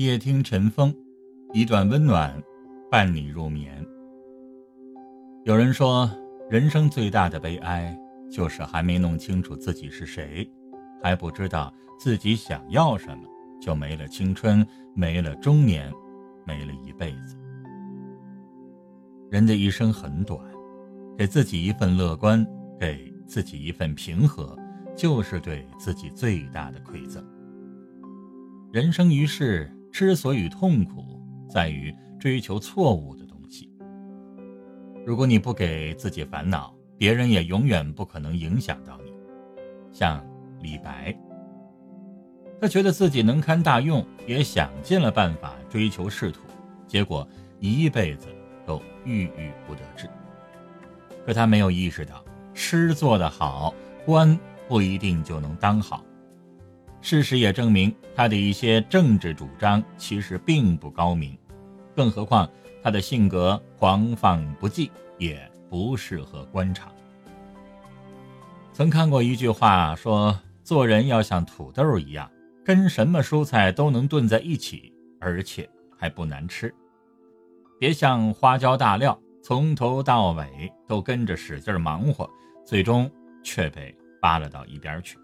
夜听晨风，一段温暖伴你入眠。有人说，人生最大的悲哀就是还没弄清楚自己是谁，还不知道自己想要什么，就没了青春，没了中年，没了一辈子。人的一生很短，给自己一份乐观，给自己一份平和，就是对自己最大的馈赠。人生于世。之所以痛苦，在于追求错误的东西。如果你不给自己烦恼，别人也永远不可能影响到你。像李白，他觉得自己能堪大用，也想尽了办法追求仕途，结果一辈子都郁郁不得志。可他没有意识到，诗做得好，官不一定就能当好。事实也证明，他的一些政治主张其实并不高明，更何况他的性格狂放不羁，也不适合官场。曾看过一句话说：“做人要像土豆一样，跟什么蔬菜都能炖在一起，而且还不难吃。别像花椒大料，从头到尾都跟着使劲忙活，最终却被扒拉到一边去。”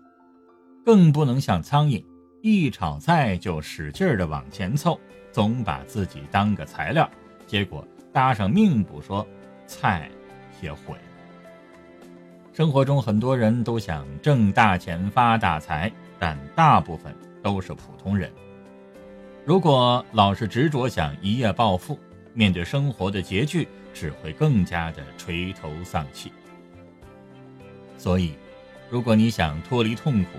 更不能像苍蝇，一炒菜就使劲儿的往前凑，总把自己当个材料，结果搭上命不说，菜也毁了。生活中很多人都想挣大钱发大财，但大部分都是普通人。如果老是执着想一夜暴富，面对生活的拮据，只会更加的垂头丧气。所以，如果你想脱离痛苦，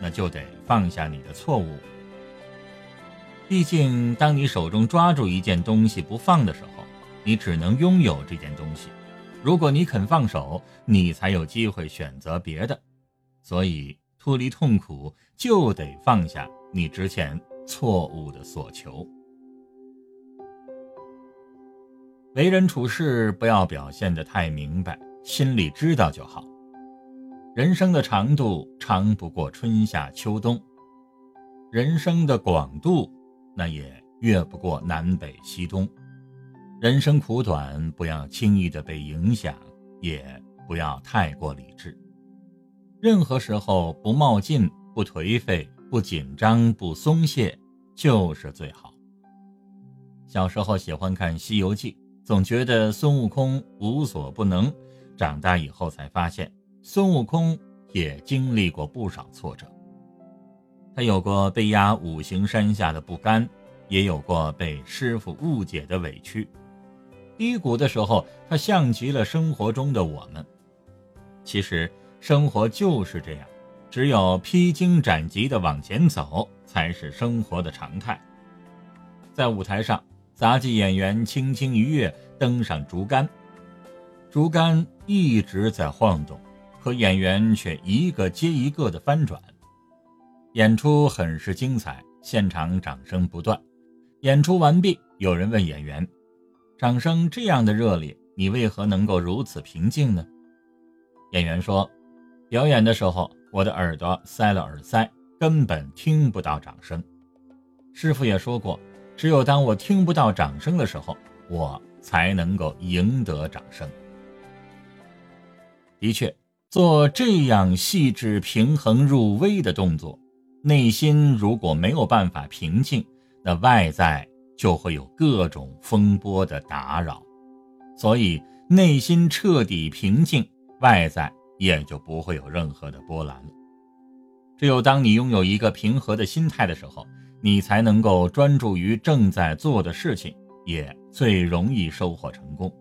那就得放下你的错误。毕竟，当你手中抓住一件东西不放的时候，你只能拥有这件东西。如果你肯放手，你才有机会选择别的。所以，脱离痛苦就得放下你之前错误的所求。为人处事不要表现得太明白，心里知道就好。人生的长度长不过春夏秋冬，人生的广度那也越不过南北西东。人生苦短，不要轻易的被影响，也不要太过理智。任何时候不冒进、不颓废、不紧张、不松懈，就是最好。小时候喜欢看《西游记》，总觉得孙悟空无所不能，长大以后才发现。孙悟空也经历过不少挫折，他有过被压五行山下的不甘，也有过被师傅误解的委屈。低谷的时候，他像极了生活中的我们。其实生活就是这样，只有披荆斩棘的往前走，才是生活的常态。在舞台上，杂技演员轻轻一跃，登上竹竿，竹竿一直在晃动。可演员却一个接一个的翻转，演出很是精彩，现场掌声不断。演出完毕，有人问演员：“掌声这样的热烈，你为何能够如此平静呢？”演员说：“表演的时候，我的耳朵塞了耳塞，根本听不到掌声。师傅也说过，只有当我听不到掌声的时候，我才能够赢得掌声。”的确。做这样细致、平衡入微的动作，内心如果没有办法平静，那外在就会有各种风波的打扰。所以，内心彻底平静，外在也就不会有任何的波澜了。只有当你拥有一个平和的心态的时候，你才能够专注于正在做的事情，也最容易收获成功。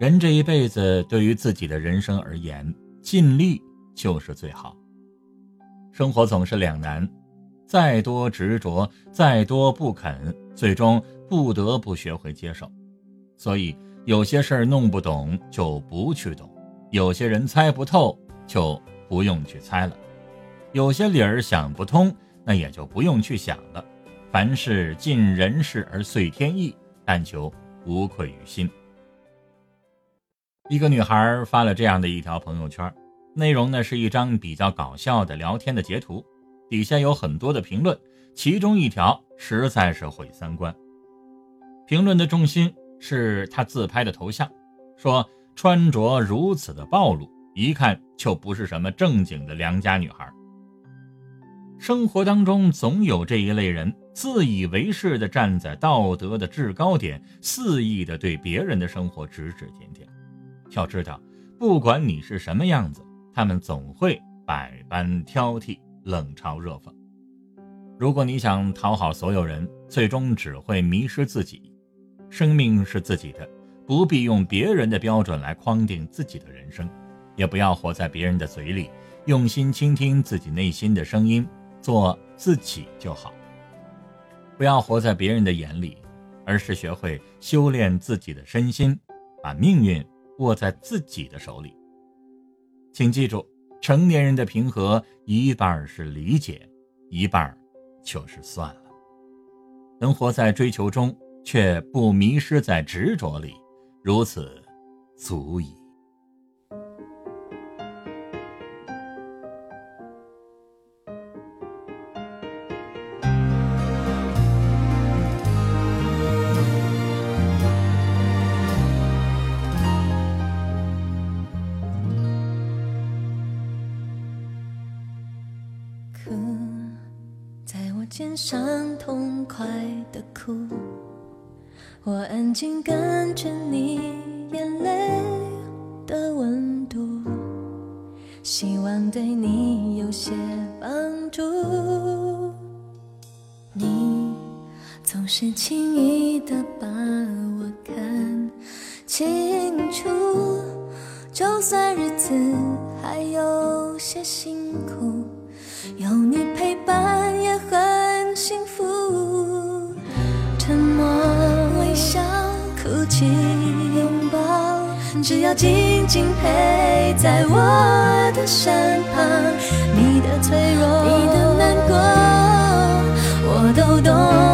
人这一辈子，对于自己的人生而言，尽力就是最好。生活总是两难，再多执着，再多不肯，最终不得不学会接受。所以，有些事儿弄不懂就不去懂，有些人猜不透就不用去猜了，有些理儿想不通，那也就不用去想了。凡事尽人事而遂天意，但求无愧于心。一个女孩发了这样的一条朋友圈，内容呢是一张比较搞笑的聊天的截图，底下有很多的评论，其中一条实在是毁三观。评论的重心是他自拍的头像，说穿着如此的暴露，一看就不是什么正经的良家女孩。生活当中总有这一类人，自以为是的站在道德的制高点，肆意的对别人的生活指指点点。要知道，不管你是什么样子，他们总会百般挑剔，冷嘲热讽。如果你想讨好所有人，最终只会迷失自己。生命是自己的，不必用别人的标准来框定自己的人生，也不要活在别人的嘴里。用心倾听自己内心的声音，做自己就好。不要活在别人的眼里，而是学会修炼自己的身心，把命运握在自己的手里。请记住，成年人的平和，一半是理解，一半。就是算了，能活在追求中，却不迷失在执着里，如此足矣。哭，在我肩上痛快的哭，我安静跟着你眼泪的温度，希望对你有些帮助。你总是轻易的把我看清楚，就算日子还有些辛苦，有你陪伴也很。幸福，沉默、微笑、哭泣、拥抱，只要静静陪在我的身旁。你的脆弱，你的难过，我都懂。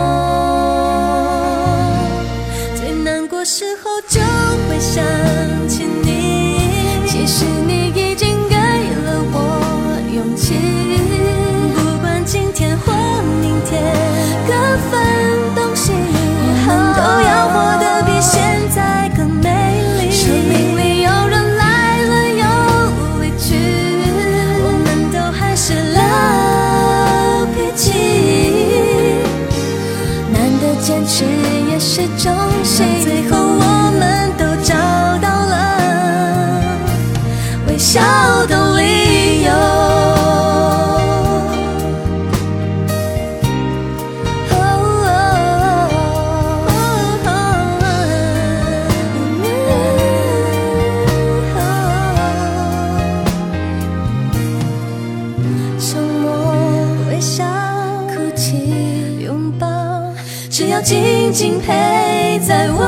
静陪在我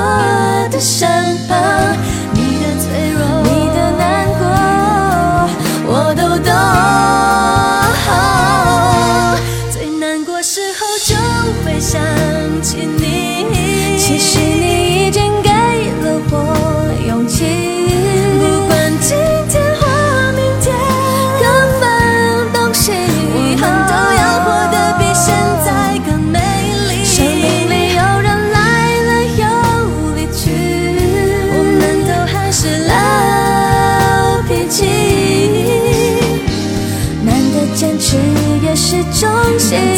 的身旁，你的脆弱，你的难过，我都懂。最难过时候就会想起中写